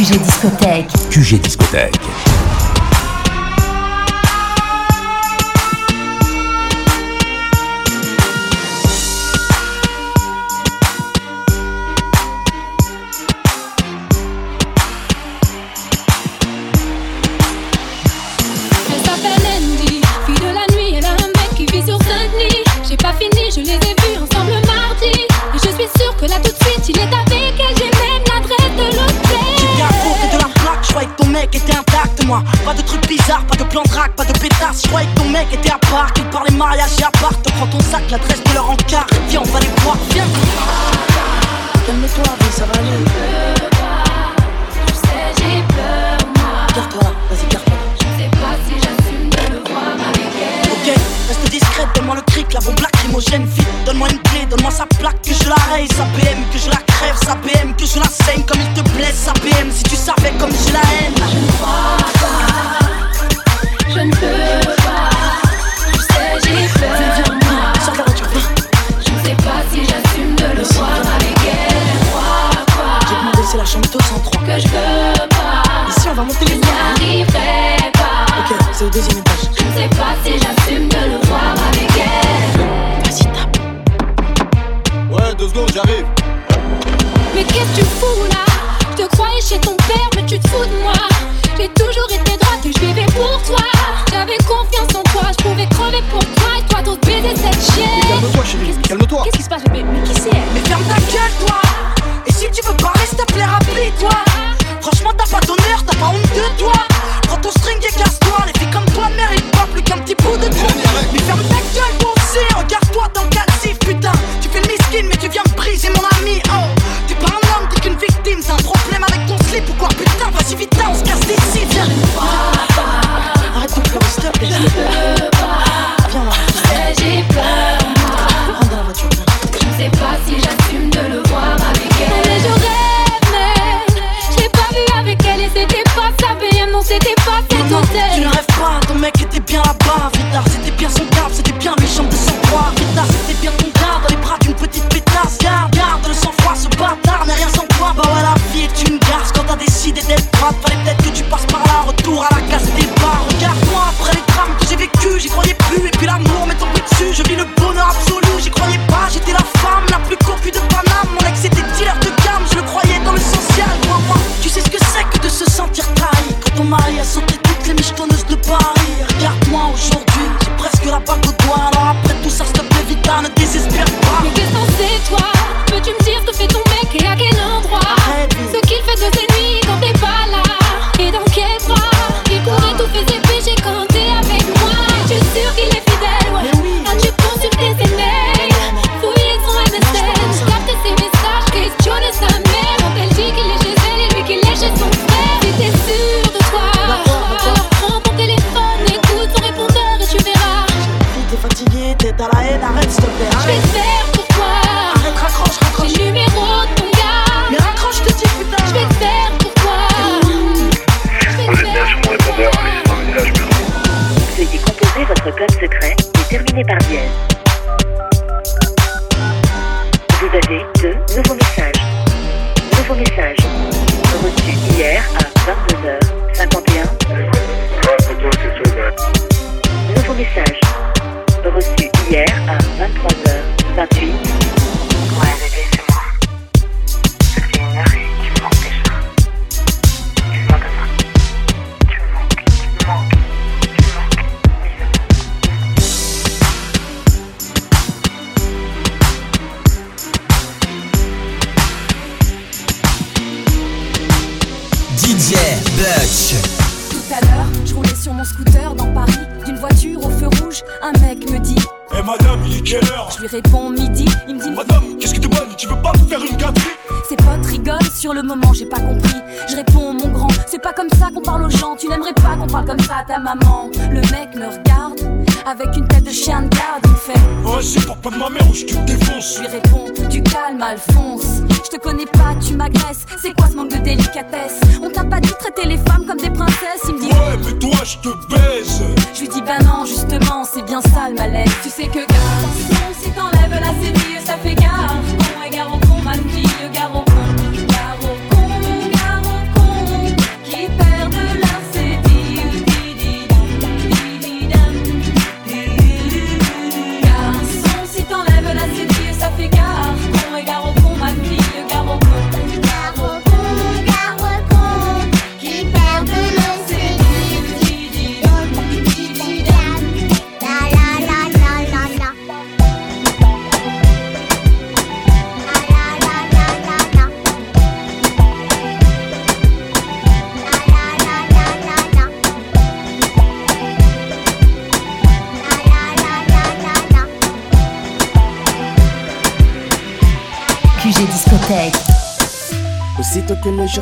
QG Discothèque. QG Discothèque.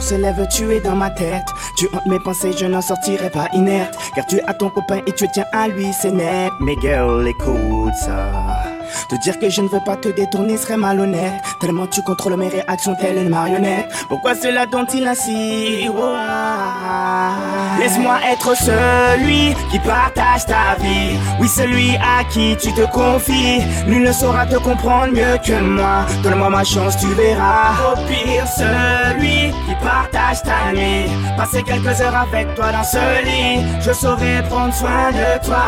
Se lève, tu es dans ma tête. Tu hantes mes pensées, je n'en sortirai pas inerte. Car tu as ton copain et tu tiens à lui, c'est net. Mais girl, écoute ça. Te dire que je ne veux pas te détourner serait malhonnête. Tellement tu contrôles mes réactions, telle une marionnette. Pourquoi cela dont-il ainsi? Laisse-moi être celui qui partage ta vie. Oui, celui à qui tu te confies. Nul ne saura te comprendre mieux que moi. Donne-moi ma chance, tu verras. Au pire, celui qui partage ta nuit. Passer quelques heures avec toi dans ce lit. Je saurai prendre soin de toi.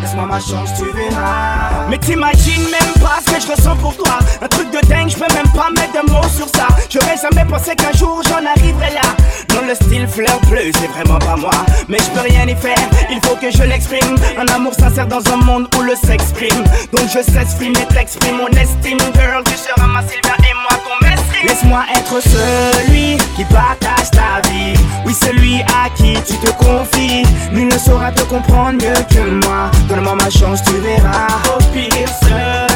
Laisse-moi ma chance, tu verras. Mais t'imagines même pas ce que je ressens pour toi. Un truc de dingue, je peux même pas mettre de mots sur ça. J'aurais jamais pensé qu'un jour j'en arriverais là. Dans le style fleur bleue, c'est vraiment pas moi. Mais je peux rien y faire, il faut que je l'exprime. Un amour sincère dans un monde où le sexe prime. Donc je cesse et t'exprime mon estime. Girl, tu seras ma Sylvia et moi ton mestre. Laisse-moi être celui qui partage ta vie. Oui, celui à qui tu te confies. Nul ne saura te comprendre mieux que moi. Donne-moi ma chance, tu verras. Au pire, celui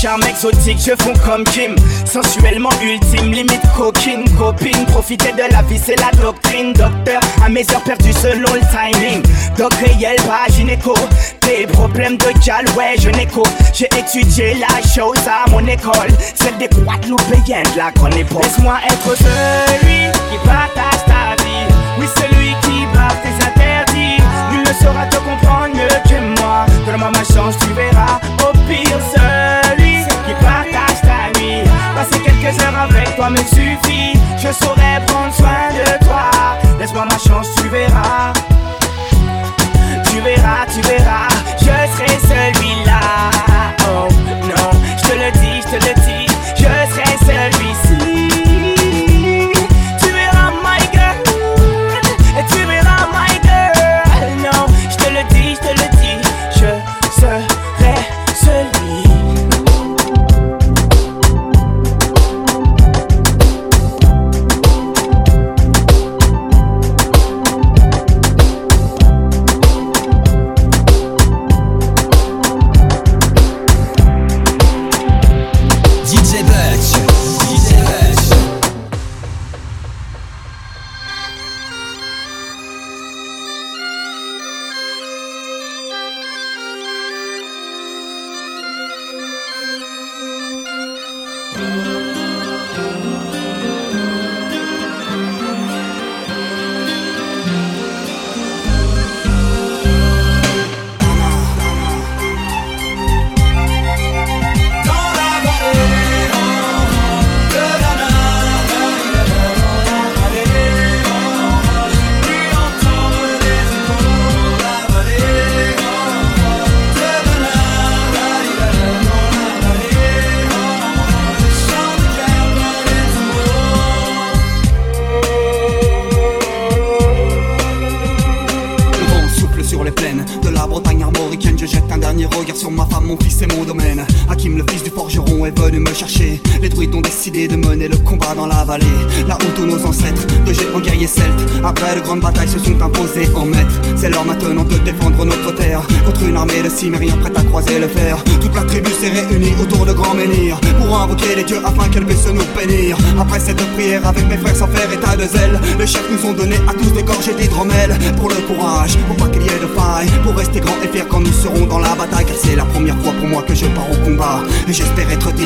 charme exotique, je fonds comme Kim. Sensuellement ultime, limite coquine, copine. Profiter de la vie, c'est la doctrine. Docteur, à mes heures perdues selon le timing. Doc réel, pas gynéco. Tes problèmes de gal, ouais, je n'écho. J'ai étudié la chose à mon école. Celle des Guadeloupéens de la grande époque. Laisse-moi être celui qui partage ta vie. Oui, celui qui barre tes interdits. Nul ne saura te comprendre mieux que moi. Donne-moi ma chance, tu verras. Au pire, celui quelques heures avec toi me suffit. Je saurai prendre soin de toi. Laisse-moi ma chance, tu verras. Tu verras, tu verras. Je serai celui-là. Oh non, je te le dis, je te le dis.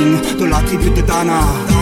Digne de la tribu de Dana.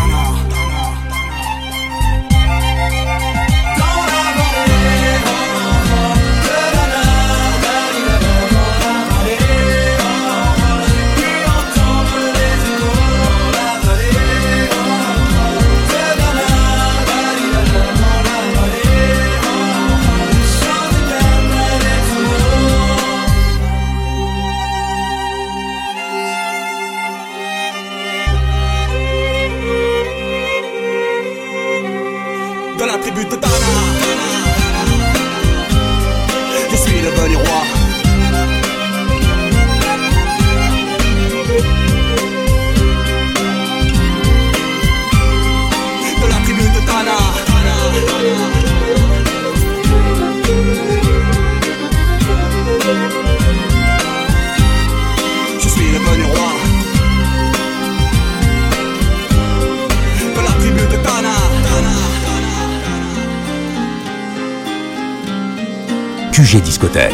Discothèque.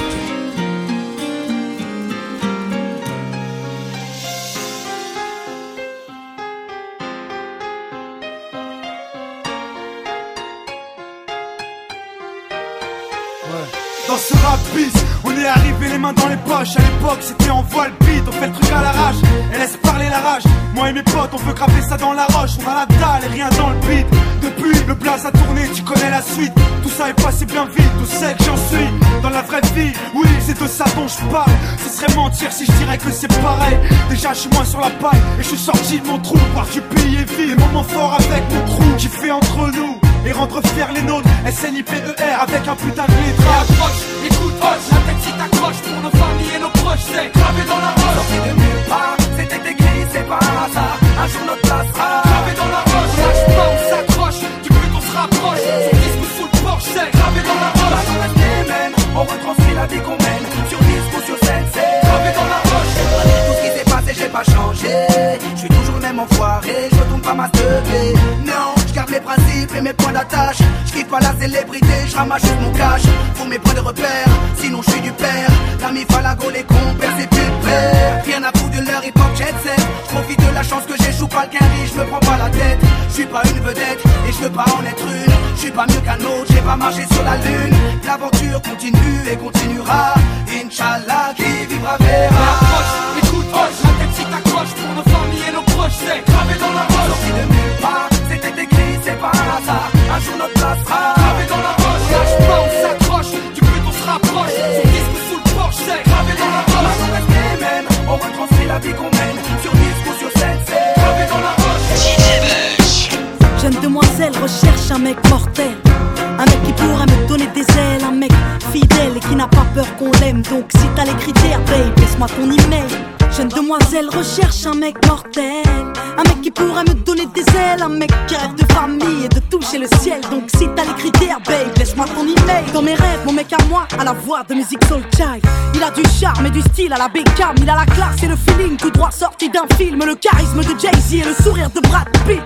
Dans ce rap on est arrivé les mains dans les poches. À l'époque, c'était en voile beat, on fait le truc à l'arrache. Et laisse parler la rage. Moi et mes potes, on peut graver ça dans la roche. On a la dalle et rien dans le beat. Depuis, le blaze a tu connais la suite. Tout ça est passé bien vite, tout sait que j'en suis. Dans la vraie vie, oui, c'est de ça dont je parle. Ce serait mentir si je dirais que c'est pareil. Déjà, je suis moins sur la paille et je suis sorti de mon trou. Voir du pays et vie, moments forts avec mon crew qui fait entre nous et rendre fiers les nôtres. SNIPER avec un putain de lettrage. Approche, écoute, hoche, la tête si t'accroche pour nos familles et nos proches, c'est gravé dans la roche. Sorti de nulle part, c'était écrit, c'est pas un hasard. Un jour notre place même enfoiré, je retourne pas ma. Non, je garde mes principes et mes points d'attache. Je kiffe pas la célébrité, je ramasse juste mon cash. Pour mes points de repère, sinon je suis du père. L'ami Falago, les compères, c'est plus père. Rien à foutre de leur hip hop jet set. Je profite de la chance que j'ai, joue pas le je me prends pas la tête. Je suis pas une vedette et je veux pas en être une. Je suis pas mieux qu'un autre, j'ai pas marché sur la lune. L'aventure continue et continuera. Inch'Allah, qui vivra verra. Recherche un mec mortel. Un mec qui pourrait me donner des ailes, un mec fidèle et qui n'a pas peur qu'on l'aime. Donc si t'as les critères, babe, laisse-moi ton email. Jeune demoiselle recherche un mec mortel. Un mec qui pourrait me donner des ailes, un mec qui rêve de famille et de toucher le ciel. Donc si t'as les critères, babe, laisse-moi ton email. Dans mes rêves, mon mec à moi, à la voix de musique soul child. Il a du charme et du style à la Beckham. Il a la classe et le feeling tout droit sorti d'un film. Le charisme de Jay-Z et le sourire de Brad Pitt.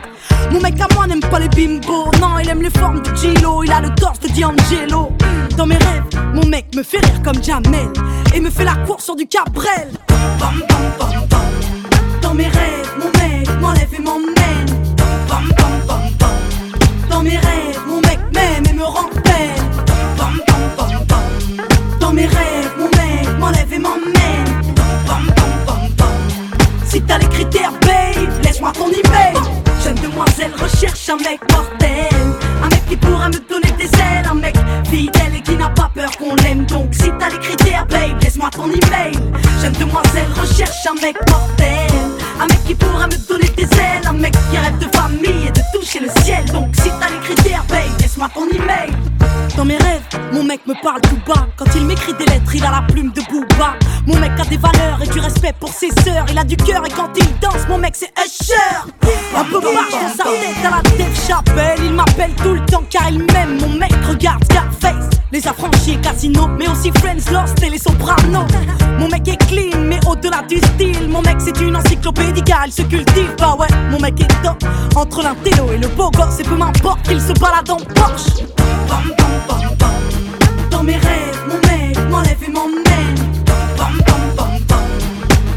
Mon mec à moi n'aime pas les bimbos, non, il aime les formes de Gilo, il a le torse de D'Angelo. Dans mes rêves, mon mec me fait rire comme Jamel et me fait la course sur du Cabrel. Dans mes rêves, mon mec m'enlève et m'emmène. Dans mes rêves, mon mec m'aime et me rend belle. Dans mes rêves, mon mec m'enlève et m'emmène. Si t'as les critères, babe, laisse-moi ton email. Demoiselle recherche un mec mortel. Un mec qui pourra me donner des ailes. Un mec fidèle et qui n'a pas peur qu'on l'aime. Donc si t'as les critères babe, laisse-moi ton email Jeune demoiselle recherche un mec mortel Un mec qui pourra me donner des ailes Un mec qui rêve de famille et de toucher le ciel Donc si t'as les critères babe, laisse-moi ton email Dans mes rêves, mon mec me parle tout bas. Quand il m'écrit des lettres, il a la plume de Booba. Mon mec a des valeurs et du respect pour ses sœurs. Il a du cœur et quand il danse, mon mec c'est Usher. Un peu marche dans sa tête à la Dave Chappelle. Il m'appelle tout le temps car il m'aime. Mon mec regarde Scarface. Les affranchis Casino, mais aussi Friends Lost et les Mon mec est clean, mais au-delà du style, mon mec c'est une encyclopédie il se cultive. Bah ouais, mon mec est top. Entre l'intello et le beau gosse, et peu m'importe qu'il se balade en Porsche. Bam, bam, bam, bam. Dans mes rêves, mon mec m'enlève et m'emmène. Bam, bam, bam, bam.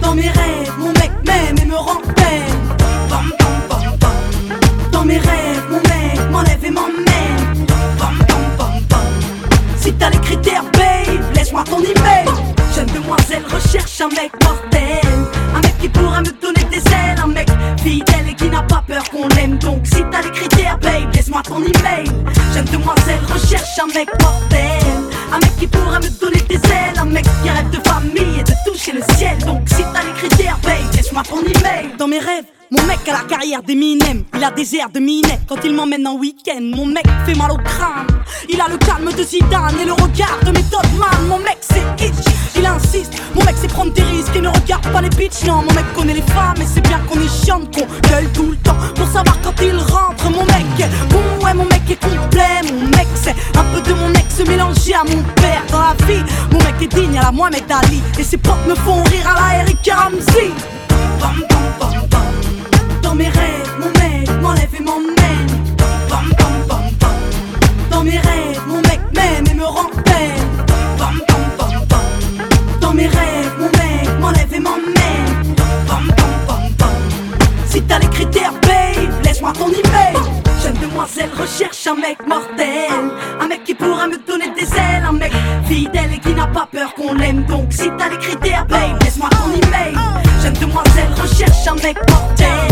Dans mes rêves, mon mec m'aime et me rend peine. Bam, bam, bam, bam. Dans mes rêves, mon mec m'enlève et m'emmène. Bam, bam, bam, bam. Si t'as les critères, laisse-moi ton email. Jeune demoiselle recherche un mec mortel. Un mec qui pourra me donner des ailes. Un mec fidèle et qui n'a pas peur qu'on l'aime. Donc si t'as les critères, babe, laisse-moi ton email. Jeune demoiselle recherche un mec mortel. Un mec qui pourra me donner des ailes. Un mec qui rêve de famille et de toucher le ciel. Donc si t'as les critères, babe, laisse-moi ton email. Dans mes rêves, mon mec a la carrière d'Eminem, il a des airs de Minet quand il m'emmène en week-end. Mon mec fait mal au crâne, il a le calme de Zidane et le regard de Method Man. Mon mec c'est itch, il insiste. Mon mec c'est prendre des risques et ne regarde pas les bitches. Non, mon mec connaît les femmes et c'est bien qu'on est chiante, qu'on gueule tout le temps pour savoir quand il rentre. Mon mec est bon, ouais, mon mec est complet. Mon mec c'est un peu de mon ex mélangé à mon père dans la vie. Mon mec est digne à la Mohamed Ali et ses potes me font rire à la Eric Ramsey. Bam, bam, bam, bam. Dans mes rêves, mon mec m'enlève et m'emmène. Dans mes rêves, mon mec m'aime et me rend peine. Dans mes rêves, mon mec m'enlève et m'emmène. Si t'as les critères, babe, laisse-moi ton email. Jeune demoiselle recherche un mec mortel. Un mec qui pourra me donner des ailes. Un mec fidèle et qui n'a pas peur qu'on l'aime. Donc si t'as les critères, babe, laisse-moi ton email. Jeune demoiselle recherche un mec mortel.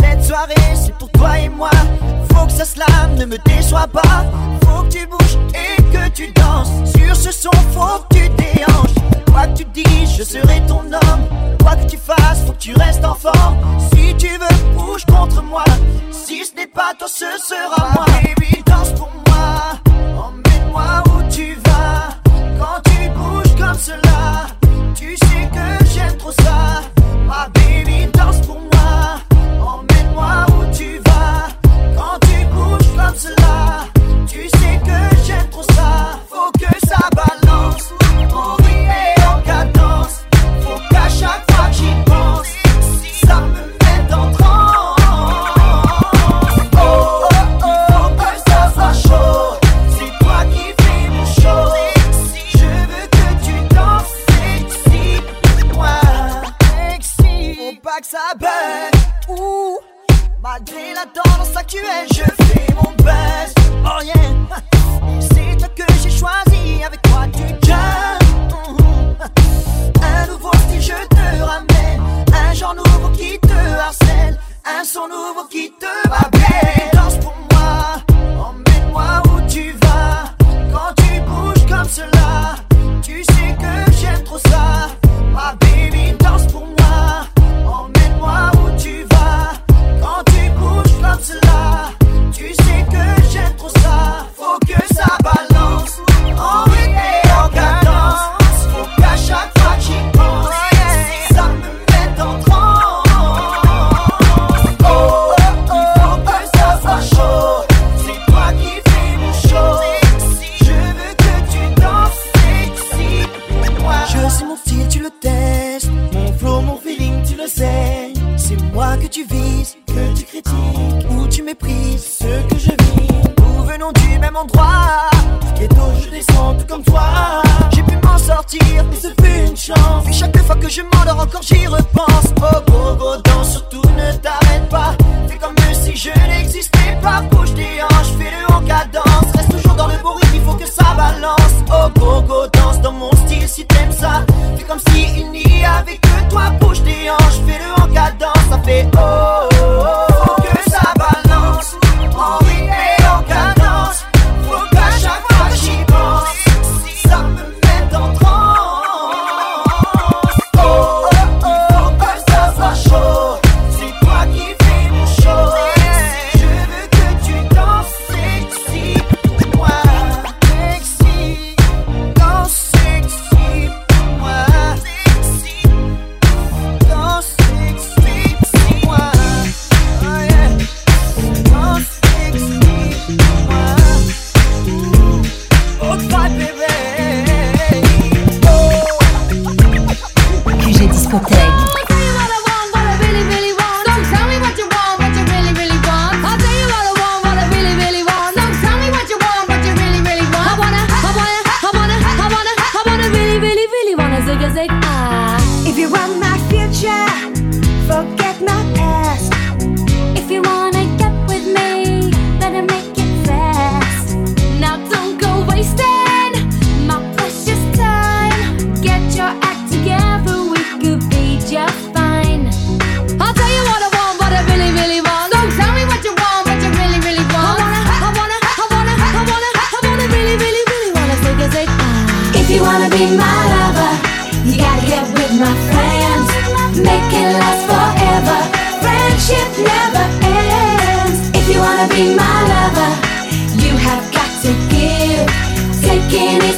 Cette soirée, c'est pour toi et moi. Faut que ça slame, ne me déçois pas. Faut que tu bouges et que tu danses. Sur ce son, faut que tu déhanches. Quoi que tu dises, je serai ton homme. Quoi que tu fasses, faut que tu restes en forme. Si tu veux, bouge contre moi. Si ce n'est pas toi, ce sera moi. Baby, danse pour moi. Be my lover, you gotta get with my friends. Make it last forever. Friendship never ends. If you wanna be my lover, you have got to give. Taking is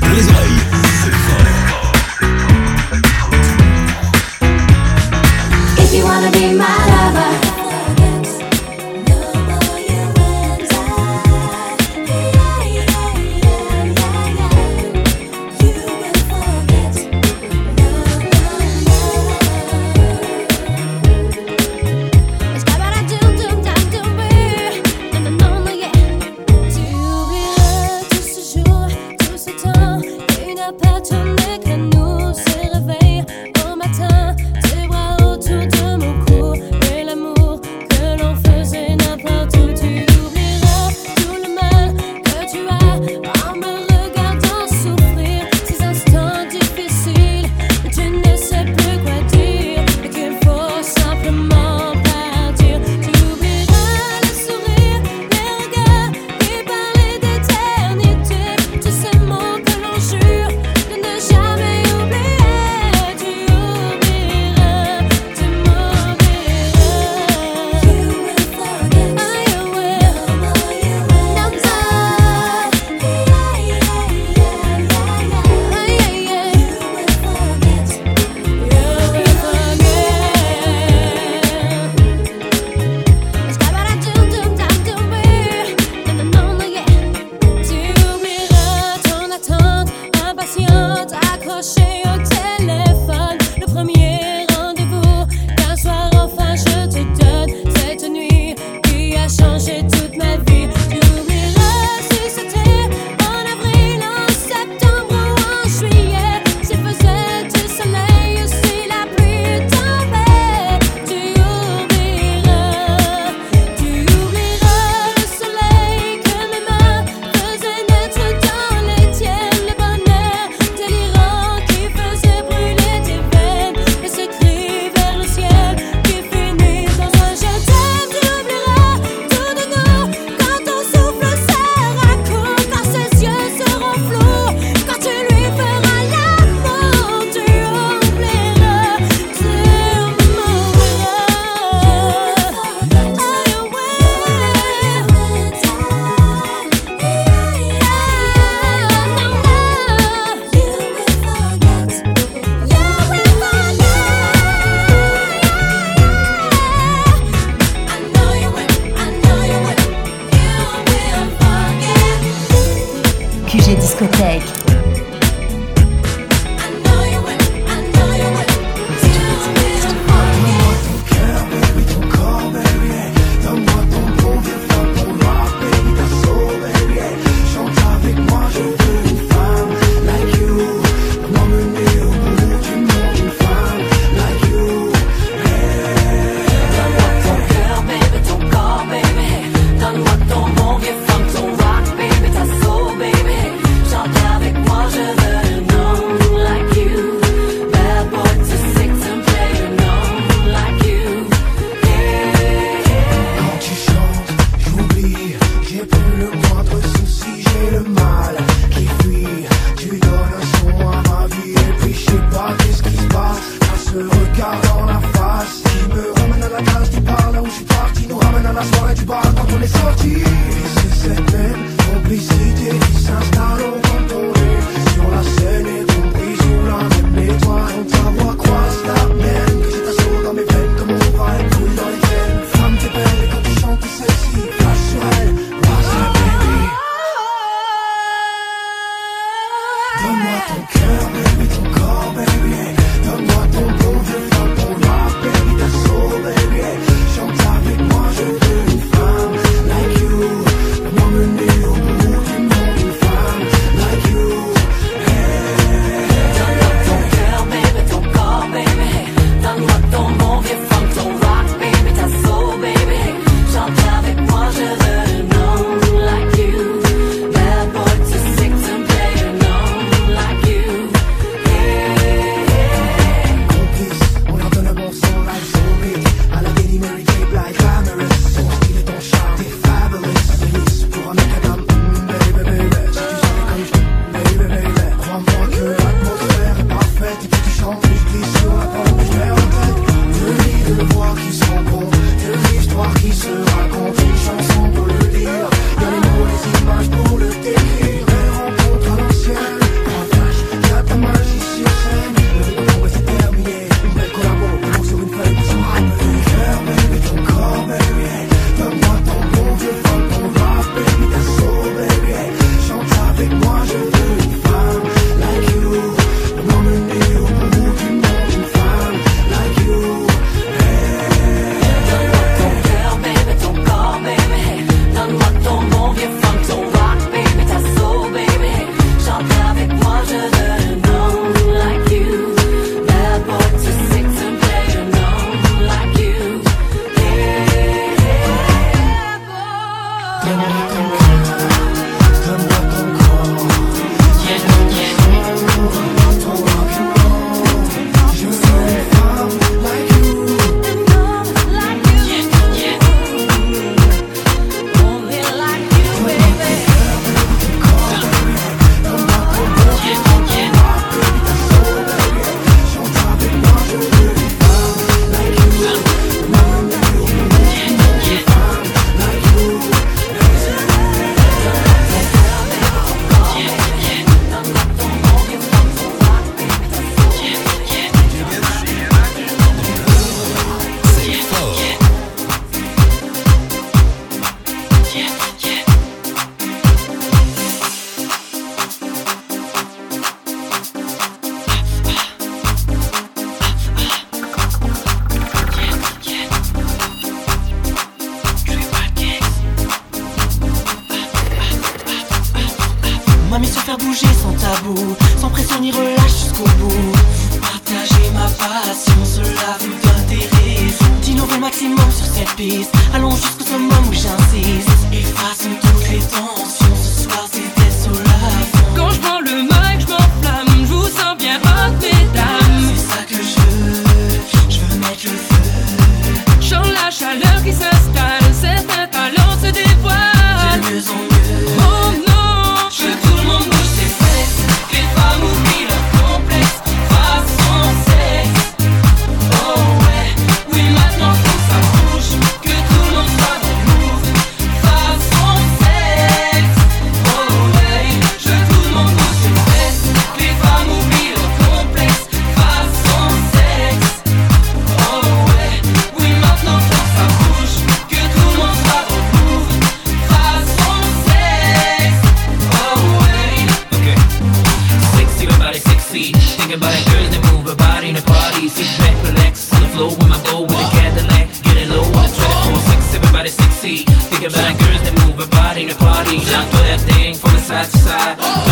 Les oreilles. the party, jump to that thing from the side to side.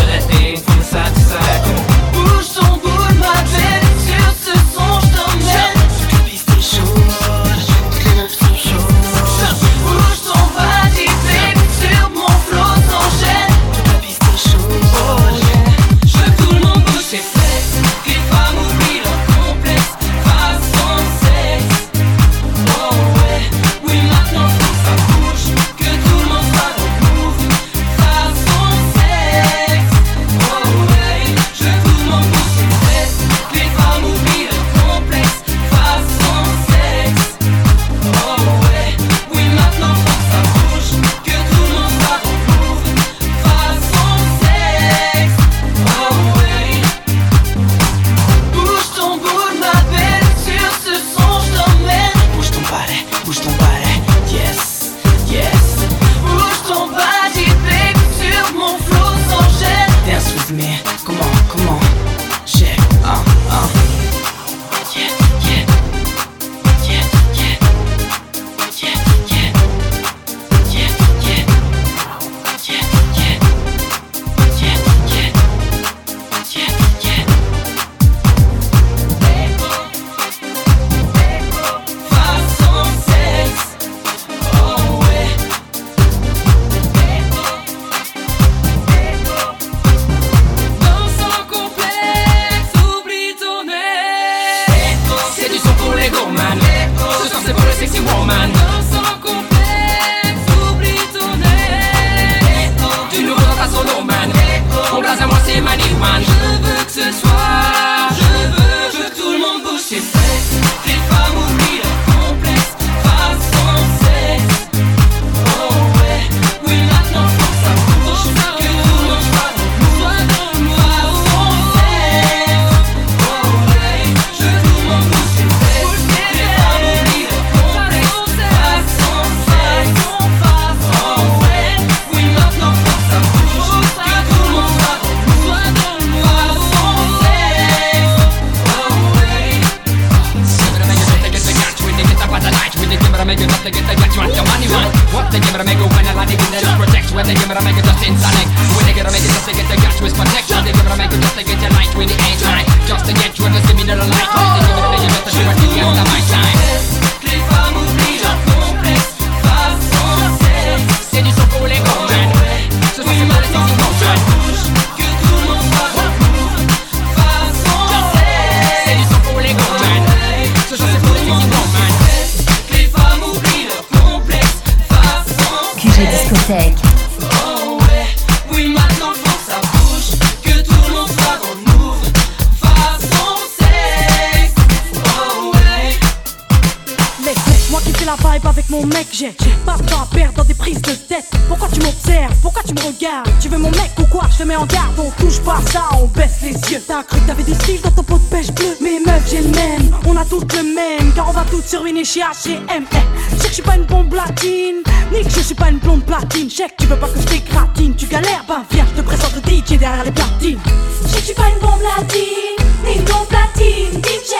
Pourquoi tu m'observes? Pourquoi tu me regardes? Tu veux mon mec ou quoi? Je te mets en garde, on touche pas ça, on baisse les yeux. T'as cru que t'avais du style dans ton pot de pêche bleu Mais meuf, j'ai le même, on a toutes le même, car on va toutes se ruiner chez H&M. Je sais que je suis pas une bombe latine, ni que je suis pas une blonde platine. Que tu veux pas que je t'écratine, tu galères, ben viens, je te présente le DJ derrière les platines. Je je suis pas une bombe latine, ni une platine, DJ.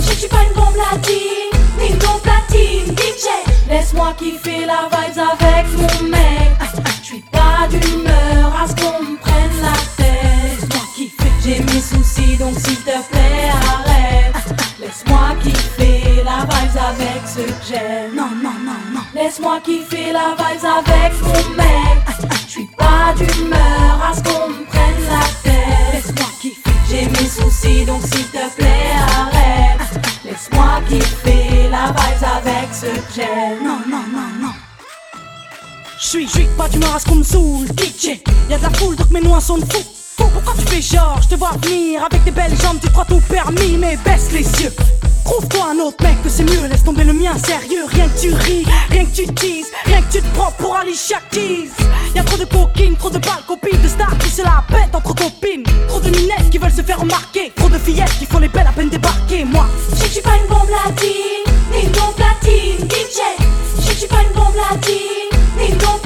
Je je suis pas une bombe latine, ni une platine, DJ. Laisse-moi kiffer la vibes avec mon mec. Je suis pas d'humeur à ce qu'on me prenne la tête. Laisse-moi kiffer, j'ai mes soucis donc s'il te plaît arrête. Laisse-moi kiffer la vibes avec ceux que j'aime. Non, non, non, non. Laisse-moi kiffer la vibes avec mon mec. Je suis pas d'humeur à ce qu'on me prenne la tête. Laisse-moi kiffer, j'ai mes soucis donc s'il te plaît arrête. Laisse-moi kiffer j'aime. Non, non, non, non. J'suis, j'suis pas à ce qu'on me saoule, DJ. Y'a de la foule donc mes noix sont de fou. Pourquoi tu fais genre, je te vois venir avec tes belles jambes, tu crois tout permis, mais baisse les yeux. Trouve-toi un autre mec que c'est mieux, laisse tomber le mien sérieux. Rien que tu ris, rien que tu teases, rien que tu te prends pour Alicia Keys. Y'a trop de coquines, trop de balles, copines, de stars qui se la pètent entre copines. Trop de minettes qui veulent se faire remarquer, trop de fillettes qui font les belles à peine débarquer. Moi, Je suis pas une bombe latine, ni une bombe platine, DJ. Je suis pas une bombe latine, ni une bombe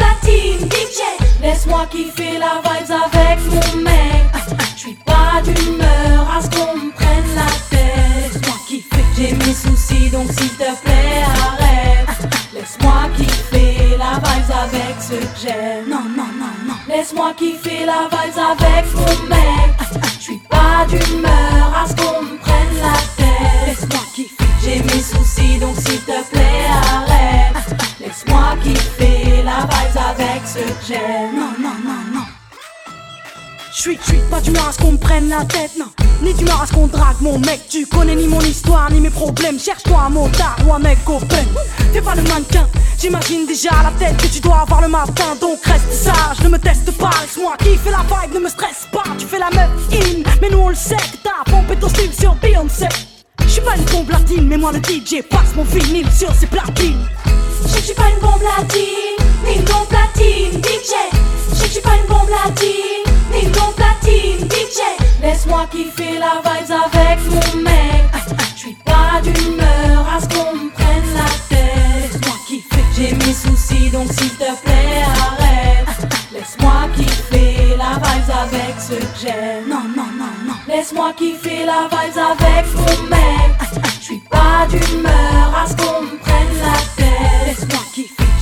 Laisse-moi kiffer la vibes avec mon mec. Je suis pas d'humeur à ce qu'on me prenne la tête. Laisse-moi kiffer, j'ai mes soucis donc s'il te plaît arrête. Laisse-moi kiffer la vibes avec ceux que j'aime. Non, non, non, non. Laisse-moi kiffer la vibes avec mon mec. Je suis pas d'humeur à ce qu'on me prenne la tête. Laisse-moi kiffer, j'ai mes soucis donc s'il te plaît arrête. Laisse-moi kiffer la vibes avec ceux que j'aime. Non, non, non, non. J'suis, j'suis pas d'humeur à ce qu'on me prenne la tête, non. Ni d'humeur à ce qu'on drague mon mec. Tu connais ni mon histoire, ni mes problèmes. Cherche-toi un motard ou un mec open. Fais pas le mannequin, j'imagine déjà la tête que tu dois avoir le matin. Donc reste sage, ne me teste pas. Laisse-moi kiffer la vibe, ne me stresse pas. Tu fais la meuf in, mais nous on le sait que t'as pompé ton style sur Beyoncé. J'suis pas une bombe latine, mais moi le DJ passe mon vinyle sur ses platines. Je suis pas une bombe latine, platine, DJ. Je suis pas une bombe latine, ni une bombe platine, DJ. Laisse-moi kiffer la vibes avec mon mec. Je suis pas d'humeur à ce qu'on me prenne la tête. Laisse-moi kiffer, j'ai mes soucis donc s'il te plaît arrête. Laisse-moi kiffer la vibes avec ceux que j'aime. Non, non, non, non. Laisse-moi kiffer la vibes avec mon mec. Je suis pas d'humeur à ce qu'on me prenne la tête.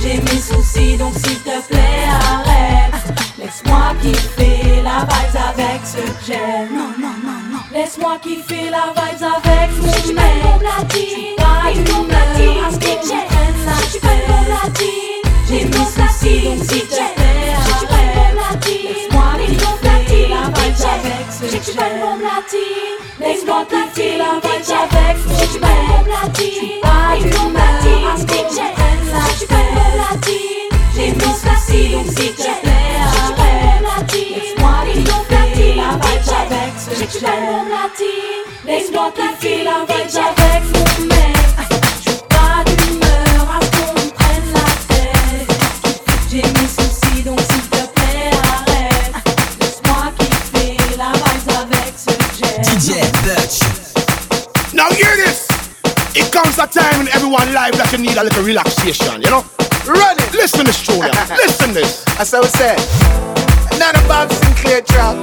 J'ai mes soucis donc s'il te plaît arrête. Laisse-moi kiffer la vibes avec ceux que j'aime. Non, non, non, non. Laisse-moi kiffer la vibes avec mon Je suis pas une bombe latine, Pas ni une bombe d'humeur à ce platine, qu'on DJ. me prenne la Je suis pas une bombe tête. latine, ni J'ai mes soucis platine, donc s'il te plaît arrête. Laisse-moi kiffer la platine, vibes avec sais que je suis pas une bombe latine, ni une Laisse-moi kiffer platine, la vibes avec sais que je suis pas une bombe ni une Laisse-moi bombe kiffer la platine, vibes DJ. avec mon mec. Je suis pas d'humeur à qu'on me prenne la tête. J'ai mes soucis donc s'il te plaît arrête. Laisse-moi kiffer la vibes avec ceux que. DJ Butch. Now hear this. It comes a time in everyone life that you need a little relaxation, you know? Run it. Listen this tune, yeah. Listen this. That's how we say. Another Bob Sinclair track,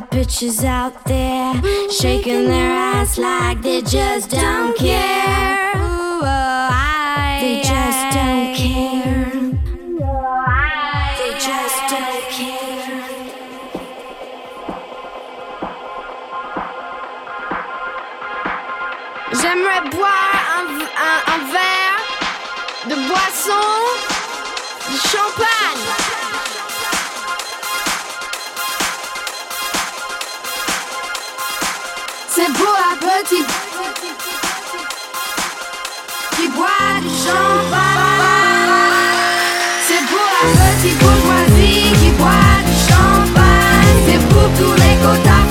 the bitches out there shaking their ass like they just don't care. Ooh, oh, I, they just don't care. They just don't care. J'aimerais boire un, un, un verre de boisson petit qui boit du. C'est pour la petite bourgeoisie qui boit du champagne. C'est pour tous les quotas.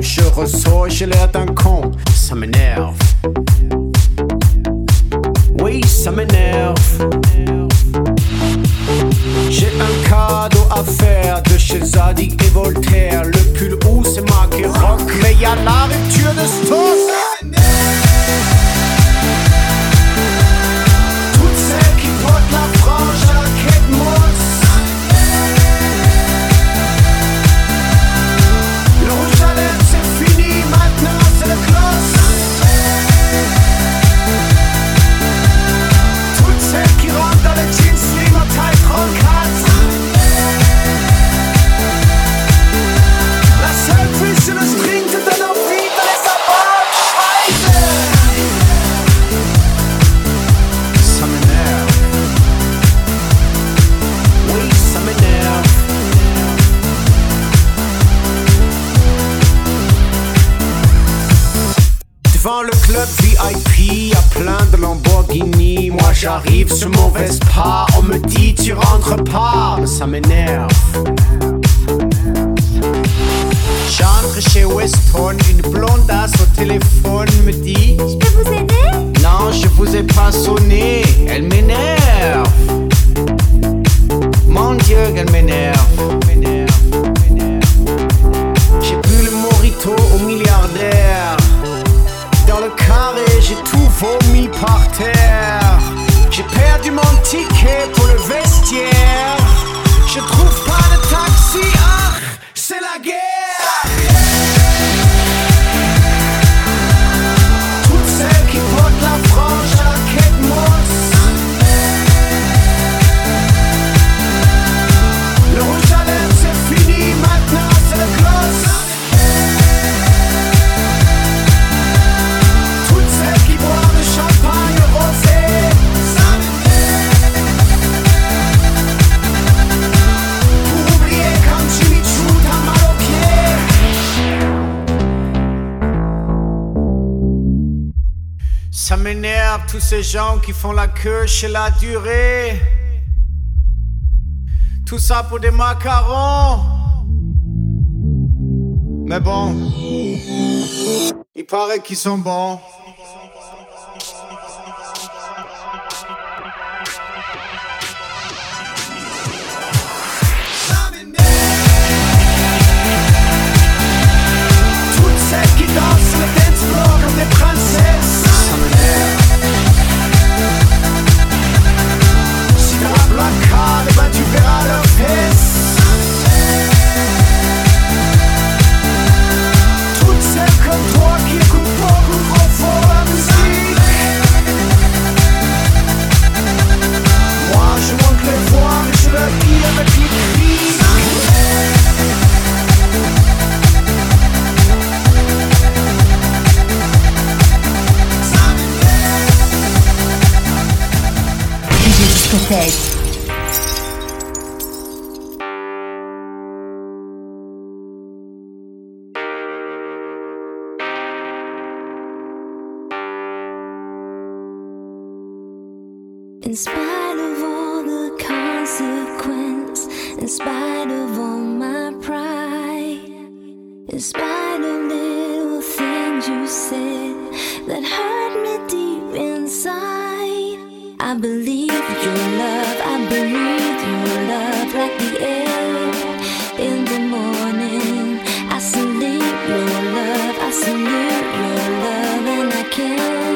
je ressors, j'ai l'air d'un con. Ça m'énerve. Oui, ça m'énerve. J'ai un cadeau à faire de chez Zadig et Voltaire. Le pull où c'est marqué rock, mais y'a la rupture de stock. tous ces gens qui font la queue chez la durée. Tout ça pour des macarons. Mais bon, il paraît qu'ils sont bons. discothèque. In spite of all the consequence, in spite of all my pride, in spite of little things you said that hurt me deep inside. I believe your love, I believe your love like the air in the morning. I salute your love, I salute your love, and I can't.